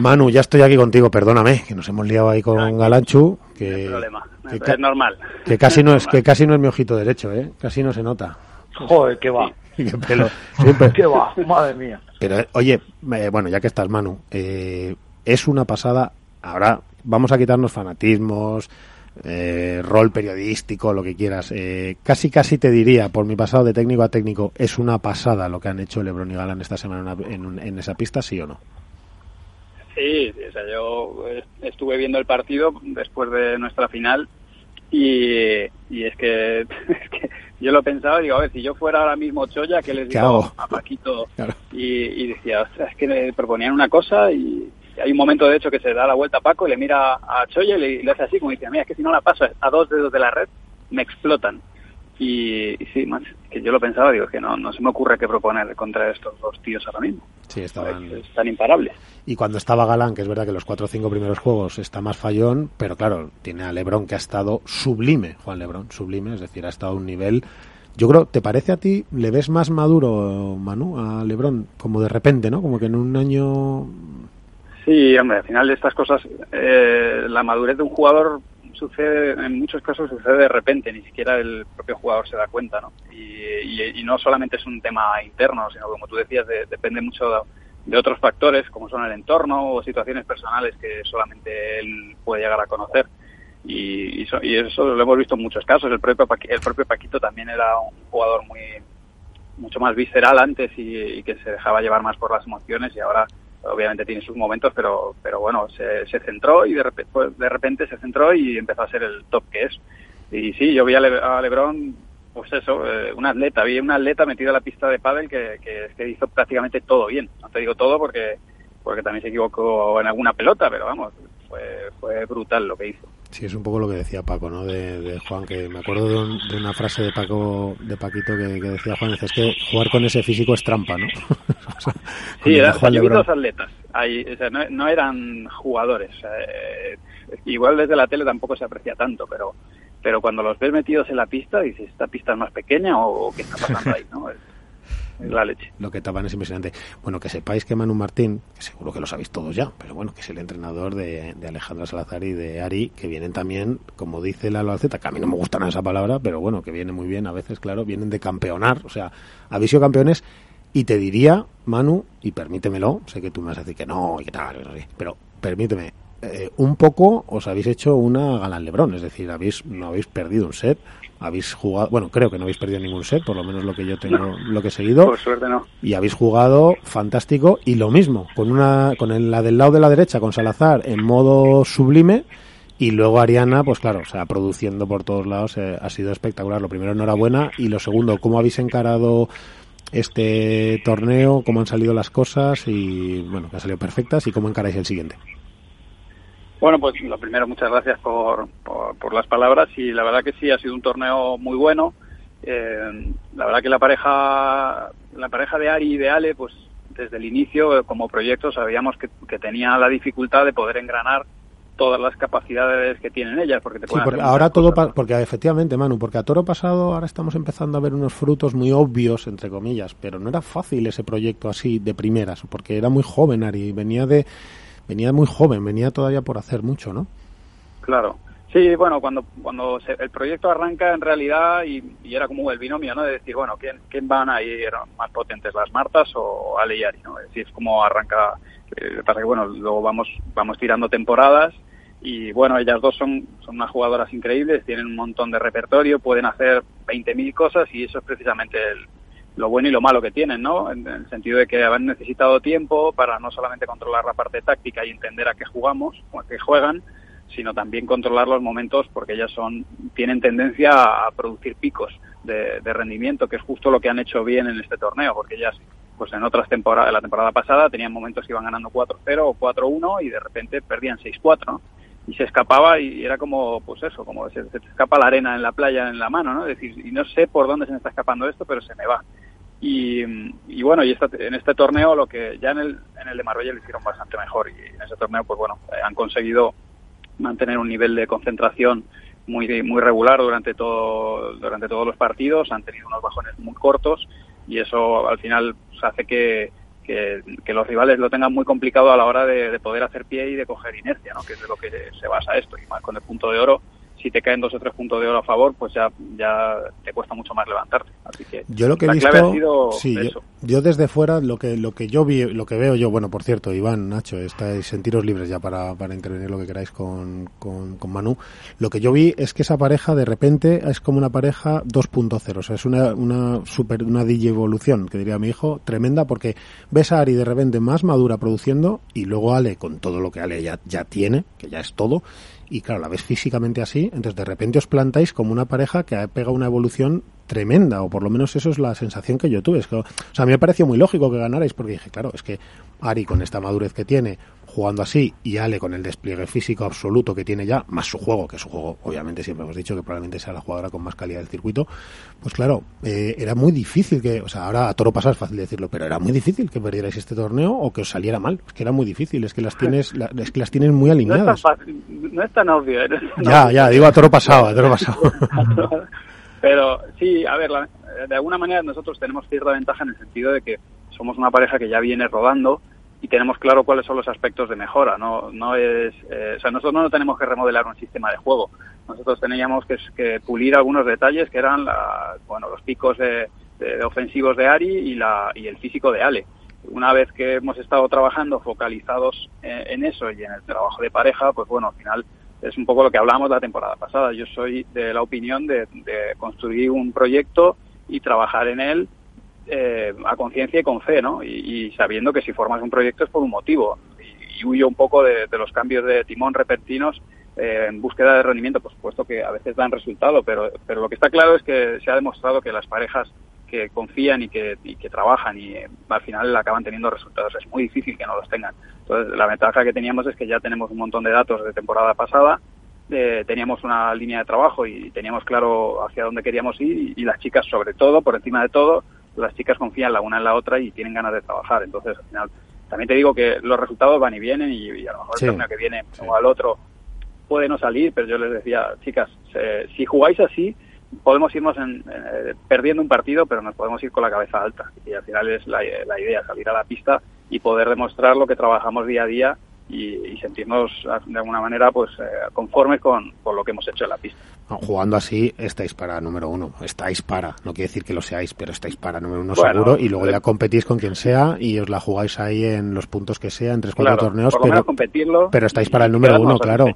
Manu, ya estoy aquí contigo, perdóname, que nos hemos liado ahí con Galanchu. Que, problema, es normal. Que casi no es, que casi no es mi ojito derecho, ¿eh? Casi no se nota. Joder, qué va. qué pelo. qué va, madre mía. Pero, oye, eh, bueno, ya que estás, Manu, eh, es una pasada. Ahora vamos a quitarnos fanatismos, eh, rol periodístico, lo que quieras. Eh, casi, casi te diría, por mi pasado de técnico a técnico, es una pasada lo que han hecho Lebron y Galán esta semana en, en esa pista, ¿sí o no? Sí, o sea, yo estuve viendo el partido después de nuestra final y, y es, que, yo lo pensaba, digo, a ver, si yo fuera ahora mismo Choya, ¿qué les digo a Paquito? Y, decía, es que le proponían una cosa y hay un momento de hecho que se da la vuelta a Paco y le mira a Choya y le, hace así, como dice, mira, es que si no la paso a dos dedos de la red, me explotan. Y, sí, más que yo lo pensaba, digo, que no, no se me ocurre qué proponer contra estos dos tíos ahora mismo. Sí, estaban... Están imparables. Y cuando estaba Galán, que es verdad que los cuatro o cinco primeros juegos está más fallón, pero claro, tiene a Lebron que ha estado sublime, Juan Lebron, sublime, es decir, ha estado a un nivel... Yo creo, ¿te parece a ti, le ves más maduro, Manu, a Lebron, como de repente, ¿no? Como que en un año... Sí, hombre, al final de estas cosas, eh, la madurez de un jugador sucede, en muchos casos sucede de repente, ni siquiera el propio jugador se da cuenta, ¿no? Y, no solamente es un tema interno, sino como tú decías, depende mucho de, otros factores, como son el entorno o situaciones personales que solamente él puede llegar a conocer. Y, y, eso lo hemos visto en muchos casos. El propio, el propio Paquito también era un jugador muy mucho más visceral antes y que se dejaba llevar más por las emociones y ahora obviamente tiene sus momentos, pero, pero bueno, se, se centró y de repente, pues, de repente se centró y empezó a ser el top que es. Y sí, yo vi a, Lebron, pues eso, eh, un atleta, vi un atleta metido en la pista de pádel que, que, que, hizo prácticamente todo bien. No te digo todo porque, porque también se equivocó en alguna pelota, pero vamos, fue, fue brutal lo que hizo. Sí, es un poco lo que decía Paco, ¿no? De, Juan, que me acuerdo de, una frase de Paco, de Paquito que, decía Juan, es que jugar con ese físico es trampa, ¿no? sí, eran dos atletas, no, eran jugadores. Eh, igual desde la tele tampoco se aprecia tanto, pero pero cuando los ves metidos en la pista, dices, ¿esta pista es más pequeña o, qué está pasando ahí? ¿no? Lo que tapan es impresionante. Bueno, que sepáis que Manu Martín, que seguro que lo sabéis todos ya, pero bueno, que es el entrenador de, de Alejandra Salazar y de Ari, que vienen también, como dice la Alceta, que a mí no me gusta nada esa palabra, pero bueno, que viene muy bien a veces, claro, vienen de campeonar, o sea, aviso campeones, y te diría, Manu, y permítemelo, sé que tú me vas a decir que no, y que tal, pero permíteme, eh, un poco os habéis hecho una Galán Lebrón, es decir, habéis, no habéis perdido un set, habéis jugado, bueno, creo que no habéis perdido ningún set, por lo menos lo que yo tengo, lo que he seguido. Por suerte no. Y habéis jugado fantástico y lo mismo, con una, con el, la del lado de la derecha, con Salazar en modo sublime y luego Ariana, pues claro, o sea, produciendo por todos lados, eh, ha sido espectacular. Lo primero, enhorabuena. Y lo segundo, ¿cómo habéis encarado este torneo? ¿Cómo han salido las cosas? Y bueno, que han salido perfectas. ¿Y cómo encaráis el siguiente? Bueno, pues lo primero, muchas gracias por, por, las palabras y la verdad que sí, ha sido un torneo muy bueno. Eh, la verdad que la pareja, la pareja de Ari y de Ale, pues desde el inicio como proyecto sabíamos que, que tenía la dificultad de poder engranar todas las capacidades que tienen ellas porque te sí, porque ahora todo porque efectivamente Manu porque a toro pasado ahora estamos empezando a ver unos frutos muy obvios entre comillas pero no era fácil ese proyecto así de primeras porque era muy joven Ari venía de venía muy joven, venía todavía por hacer mucho, ¿no? Claro. Sí, bueno, cuando cuando el proyecto arranca en realidad y, era como el binomio, ¿no? De decir, bueno, ¿quién, quién van a ir más potentes, las Martas o Ale ¿no? Es decir, es como arranca, eh, pasa que, bueno, luego vamos vamos tirando temporadas y, bueno, ellas dos son, son unas jugadoras increíbles, tienen un montón de repertorio, pueden hacer 20.000 cosas y eso es precisamente el, lo bueno y lo malo que tienen, ¿no? En, el sentido de que han necesitado tiempo para no solamente controlar la parte táctica y entender a qué jugamos o a qué juegan, sino también controlar los momentos porque ellas son tienen tendencia a producir picos de, rendimiento, que es justo lo que han hecho bien en este torneo, porque ellas pues en otras temporadas, la temporada pasada tenían momentos que iban ganando 4-0 o 4-1 y de repente perdían 6-4, ¿no? Y se escapaba y era como, pues eso, como se, se, escapa la arena en la playa en la mano, ¿no? Es decir, y no sé por dónde se me está escapando esto, pero se me va. Y, y, bueno, y en este torneo lo que ya en el, en el de Marbella lo hicieron bastante mejor y en ese torneo pues bueno, eh, han conseguido mantener un nivel de concentración muy muy regular durante todo durante todos los partidos, han tenido unos bajones muy cortos y eso al final pues, hace que, que, los rivales lo tengan muy complicado a la hora de, poder hacer pie y de coger inercia, ¿no? que es de lo que se basa esto. Y más con el punto de oro, si te caen dos o tres puntos de oro a favor, pues ya, ya te cuesta mucho más levantarte. Así que yo lo que he visto, sí, yo, desde fuera lo que lo que yo vi, lo que veo yo, bueno, por cierto, Iván, Nacho, estáis sentiros libres ya para, para intervenir lo que queráis con, con, con, Manu. Lo que yo vi es que esa pareja de repente es como una pareja 2.0, o sea, es una una super una DJ evolución, que diría mi hijo, tremenda porque ves a Ari de repente más madura produciendo y luego Ale con todo lo que Ale ya ya tiene, que ya es todo y claro, la ves físicamente así, entonces de repente os plantáis como una pareja que ha pegado una evolución tremenda, o por lo menos eso es la sensación que yo tuve. Es que, o sea, a mí me pareció muy lógico que ganarais, porque dije, claro, es que Ari con esta madurez que tiene, jugando así, y Ale con el despliegue físico absoluto que tiene ya, más su juego, que su juego, obviamente siempre hemos dicho que probablemente sea la jugadora con más calidad del circuito, pues claro, eh, era muy difícil que, o sea, ahora a toro pasar es fácil decirlo, pero era muy difícil que perdierais este torneo o que os saliera mal, es que era muy difícil, es que las tienes, es que las tienes muy alineadas. No es tan, obvio. ya, ya, digo a toro pasado, a toro pasado. Pero sí, a ver, de alguna manera nosotros tenemos cierta ventaja en el sentido de que somos una pareja que ya viene rodando y tenemos claro cuáles son los aspectos de mejora. No, no es, eh, o sea, nosotros no tenemos que remodelar un sistema de juego. Nosotros teníamos que, pulir algunos detalles que eran la, bueno, los picos de, ofensivos de Ari y, la, y el físico de Ale. Una vez que hemos estado trabajando focalizados en, en eso y en el trabajo de pareja, pues bueno, al final es un poco lo que hablábamos la temporada pasada. Yo soy de la opinión de, construir un proyecto y trabajar en él eh, a conciencia y con fe, ¿no? Y, sabiendo que si formas un proyecto es por un motivo. Y, huyo un poco de, los cambios de timón repentinos eh, en búsqueda de rendimiento, por supuesto que a veces dan resultado, pero, pero lo que está claro es que se ha demostrado que las parejas que confían y que, que trabajan y eh, al final acaban teniendo resultados. Es muy difícil que no los tengan. Entonces, la ventaja que teníamos es que ya tenemos un montón de datos de temporada pasada, eh, teníamos una línea de trabajo y teníamos claro hacia dónde queríamos ir y, las chicas, sobre todo, por encima de todo, las chicas confían la una en la otra y tienen ganas de trabajar. Entonces, al final, también te digo que los resultados van y vienen y, a lo mejor el torneo que viene o al otro puede no salir, pero yo les decía, chicas, si jugáis así, podemos irnos en, eh, perdiendo un partido, pero nos podemos ir con la cabeza alta. Y al final es la, idea, salir a la pista y poder demostrar lo que trabajamos día a día y, sentirnos de alguna manera pues eh, conformes con, lo que hemos hecho en la pista. jugando así estáis para número uno, estáis para, no quiere decir que lo seáis, pero estáis para número uno seguro y luego ya eh, competís con quien sea y os la jugáis ahí en los puntos que sea, en tres, cuatro torneos, pero, pero estáis para el número uno, claro.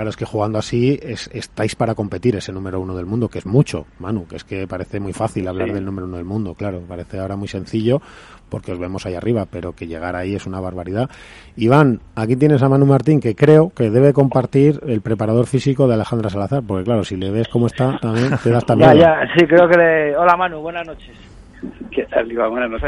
Claro, es que jugando así es, estáis para competir ese número uno del mundo, que es mucho, Manu, que es que parece muy fácil hablar del número uno del mundo, claro, parece ahora muy sencillo porque os vemos ahí arriba, pero que llegar ahí es una barbaridad. Iván, aquí tienes a Manu Martín, que creo que debe compartir el preparador físico de Alejandra Salazar, porque claro, si le ves cómo está, también te das también. ya, ya, sí, creo que le... Hola Manu, buenas noches. ¿Qué tal, Iván?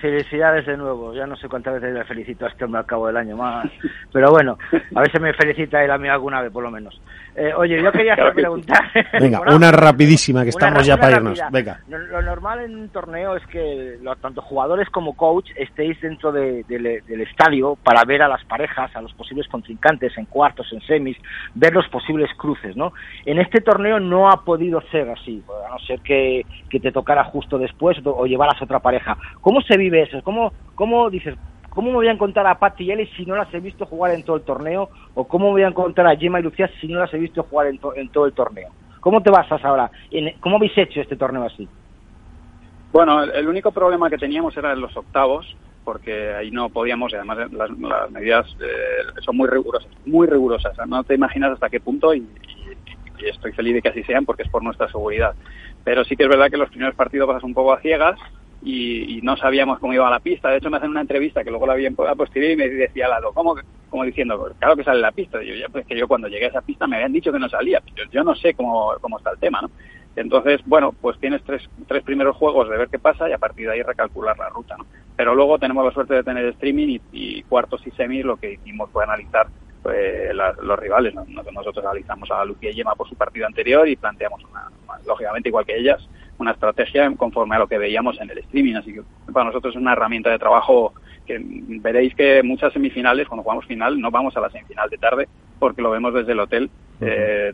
felicidades de nuevo. Ya no sé cuántas veces le felicito a este hombre al cabo del año más. Pero bueno, a ver si me felicita él a mí alguna vez, por lo menos. Eh, oye, yo quería preguntar. Venga, una rapidísima, que estamos ya para irnos. Venga. Lo, normal en un torneo es que los, tanto jugadores como coach estéis dentro del estadio para ver a las parejas, a los posibles contrincantes en cuartos, en semis, ver los posibles cruces, ¿no? En este torneo no ha podido ser así, ser que, que te tocara justo después o llevaras a otra pareja. ¿Cómo se vive eso? ¿Cómo, cómo dices, ¿Cómo me voy a encontrar a Patti y Ellie si no las he visto jugar en todo el torneo? ¿O cómo me voy a encontrar a Gemma y Lucía si no las he visto jugar en, todo el torneo? ¿Cómo te basas ahora? ¿Cómo habéis hecho este torneo así? Bueno, el único problema que teníamos era en los octavos, porque ahí no podíamos, y además las, medidas eh, son muy rigurosas, muy rigurosas. no te imaginas hasta qué punto y, estoy feliz de que así sean porque es por nuestra seguridad. Pero sí que es verdad que los primeros partidos pasas un poco a ciegas y, no sabíamos cómo iba la pista. De hecho, me hacen una entrevista que luego la vi en posterior y me decía al lado, ¿cómo? Como diciendo, claro que sale la pista. yo, ya, pues que yo cuando llegué a esa pista me habían dicho que no salía. Yo, yo no sé cómo, cómo está el tema, ¿no? Entonces, bueno, pues tienes tres, tres primeros juegos de ver qué pasa y a partir de ahí recalcular la ruta, ¿no? Pero luego tenemos la suerte de tener streaming y, cuartos y semis, lo que hicimos fue analizar pues, los rivales. Nosotros analizamos a Lucía y Yema por su partido anterior y planteamos, una, lógicamente, igual que ellas, una estrategia conforme a lo que veíamos en el streaming. Así que para nosotros es una herramienta de trabajo que veréis que muchas semifinales, cuando jugamos final, no vamos a la semifinal de tarde porque lo vemos desde el hotel. Eh,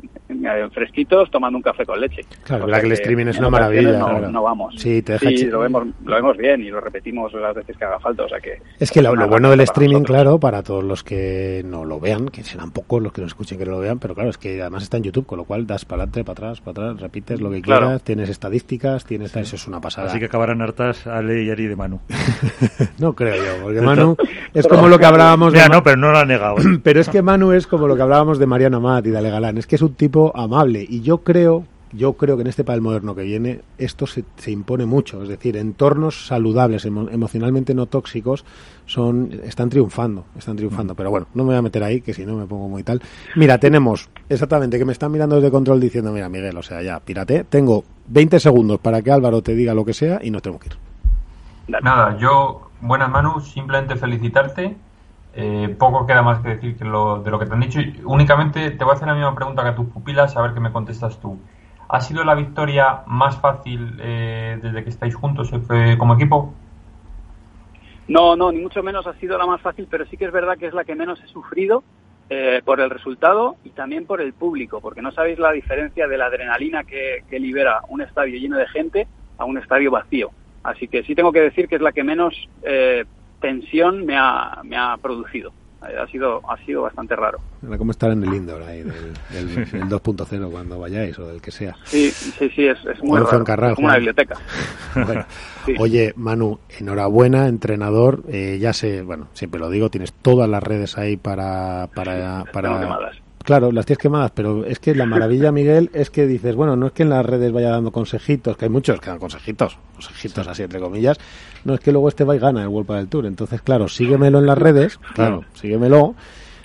fresquitos tomando un café con leche. Claro, la que el streaming es una maravilla. No, vamos. Sí, te deja sí lo, vemos, lo vemos bien y lo repetimos las veces que haga falta. O sea que es que lo, bueno del streaming, claro, para todos los que no lo vean, que serán pocos los que lo escuchen que no lo vean, pero claro, es que además está en YouTube, con lo cual das para adelante, para atrás, para atrás, repites lo que quieras, tienes estadísticas, tienes eso es una pasada. Así que acabarán hartas Ale y Ari de Manu. no creo yo, porque Manu es como lo que hablábamos. de no, pero no lo ha negado. ¿eh? pero es que Manu es como lo que hablábamos de Mariano Amat y de Ale Galán, es que es un tipo amable y yo creo yo creo que en este padel moderno que viene esto se, se impone mucho, es decir, entornos saludables, emocionalmente no tóxicos, son están triunfando, están triunfando. Pero bueno, no me voy a meter ahí, que si no me pongo muy tal. Mira, tenemos exactamente que me están mirando desde control diciendo, mira, Miguel, o sea, ya, pírate. Tengo 20 segundos para que Álvaro te diga lo que sea y nos tengo que ir. Nada, yo, buenas manos, simplemente felicitarte eh, poco queda más que decir que lo, de lo que te han dicho. Únicamente te voy a hacer la misma pregunta que a tus pupilas, a ver qué me contestas tú. ¿Ha sido la victoria más fácil eh, desde que estáis juntos eh, como equipo? No, no, ni mucho menos ha sido la más fácil, pero sí que es verdad que es la que menos he sufrido por el resultado y también por el público, porque no sabéis la diferencia de la adrenalina que, que libera un estadio lleno de gente a un estadio vacío. Así que sí tengo que decir que es la que menos tensión me ha, me ha producido. Eh, ha sido, ha sido bastante raro. ¿Cómo estar en el indoor ahí, del, 2.0 cuando vayáis o del que sea? Sí, sí, sí, es, muy raro. como una biblioteca. Oye, Manu, enhorabuena, entrenador. Eh, ya sé, bueno, siempre lo digo, tienes todas las redes ahí para... para, para Claro, las tienes quemadas, pero es que la maravilla, Miguel, es que dices, bueno, no es que en las redes vaya dando consejitos, que hay muchos que dan consejitos, consejitos así entre comillas, no es que luego este va y gana el World del Tour. Entonces, claro, síguemelo en las redes, claro, síguemelo,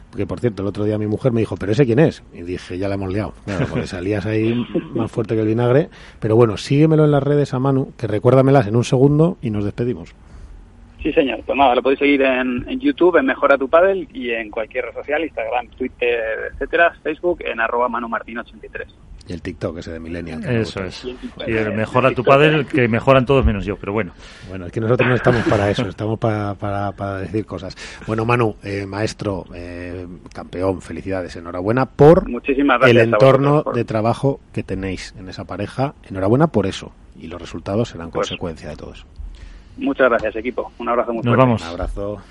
porque por cierto, el otro día mi mujer me dijo, ¿pero ese quién es? Y dije, ya la hemos liado, porque salías ahí más fuerte que el vinagre, pero bueno, síguemelo en las redes a Manu, que recuérdamelas en un segundo y nos despedimos. Sí, señor. Pues nada, lo podéis seguir en, YouTube, en Mejora tu Padel y en cualquier red social, Instagram, Twitter, etcétera, Facebook, en arroba manumartin83. Y el TikTok ese de Millennial. Eso es. Y el Mejora tu Padel, que mejoran todos menos yo, pero bueno. Bueno, es que nosotros no estamos para eso, estamos para, para, para decir cosas. Bueno, Manu, eh, maestro, eh, campeón, felicidades, enhorabuena por el entorno de trabajo que tenéis en esa pareja. Enhorabuena por eso. Y los resultados serán pues consecuencia de todo eso. Muchas gracias, equipo. Un abrazo muy Nos vamos. Un abrazo.